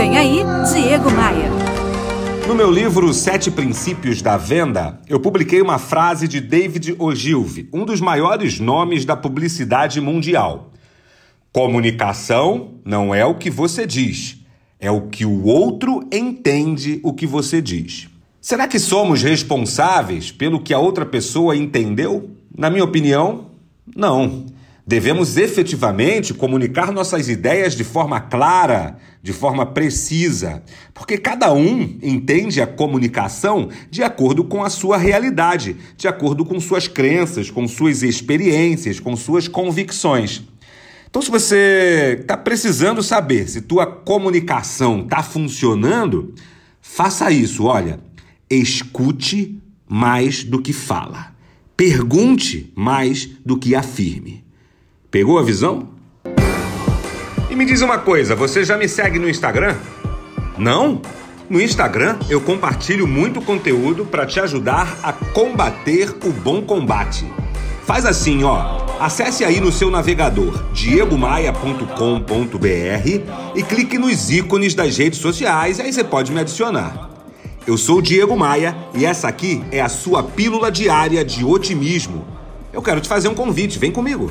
Vem aí, Diego Maia. No meu livro Sete Princípios da Venda, eu publiquei uma frase de David Ogilvy, um dos maiores nomes da publicidade mundial. Comunicação não é o que você diz, é o que o outro entende o que você diz. Será que somos responsáveis pelo que a outra pessoa entendeu? Na minha opinião, não. Devemos efetivamente comunicar nossas ideias de forma clara, de forma precisa, porque cada um entende a comunicação de acordo com a sua realidade, de acordo com suas crenças, com suas experiências, com suas convicções. Então, se você está precisando saber se tua comunicação está funcionando, faça isso. Olha, escute mais do que fala. Pergunte mais do que afirme. Pegou a visão? E me diz uma coisa, você já me segue no Instagram? Não? No Instagram eu compartilho muito conteúdo para te ajudar a combater o bom combate. Faz assim, ó. Acesse aí no seu navegador diegomaia.com.br e clique nos ícones das redes sociais, e aí você pode me adicionar. Eu sou o Diego Maia e essa aqui é a sua pílula diária de otimismo. Eu quero te fazer um convite, vem comigo.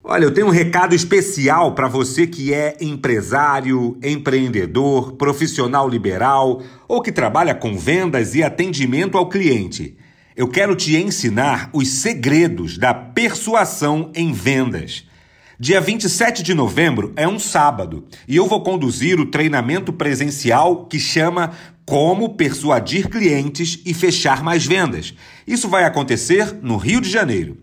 Olha, eu tenho um recado especial para você que é empresário, empreendedor, profissional liberal ou que trabalha com vendas e atendimento ao cliente. Eu quero te ensinar os segredos da persuasão em vendas. Dia 27 de novembro é um sábado e eu vou conduzir o treinamento presencial que chama Como Persuadir Clientes e Fechar Mais Vendas. Isso vai acontecer no Rio de Janeiro.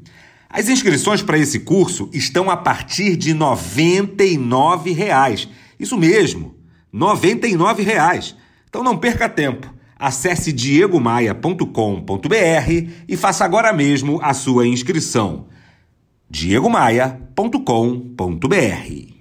As inscrições para esse curso estão a partir de 99 reais. Isso mesmo, 99 reais. Então não perca tempo. Acesse diegomaia.com.br e faça agora mesmo a sua inscrição diegomaia.com.br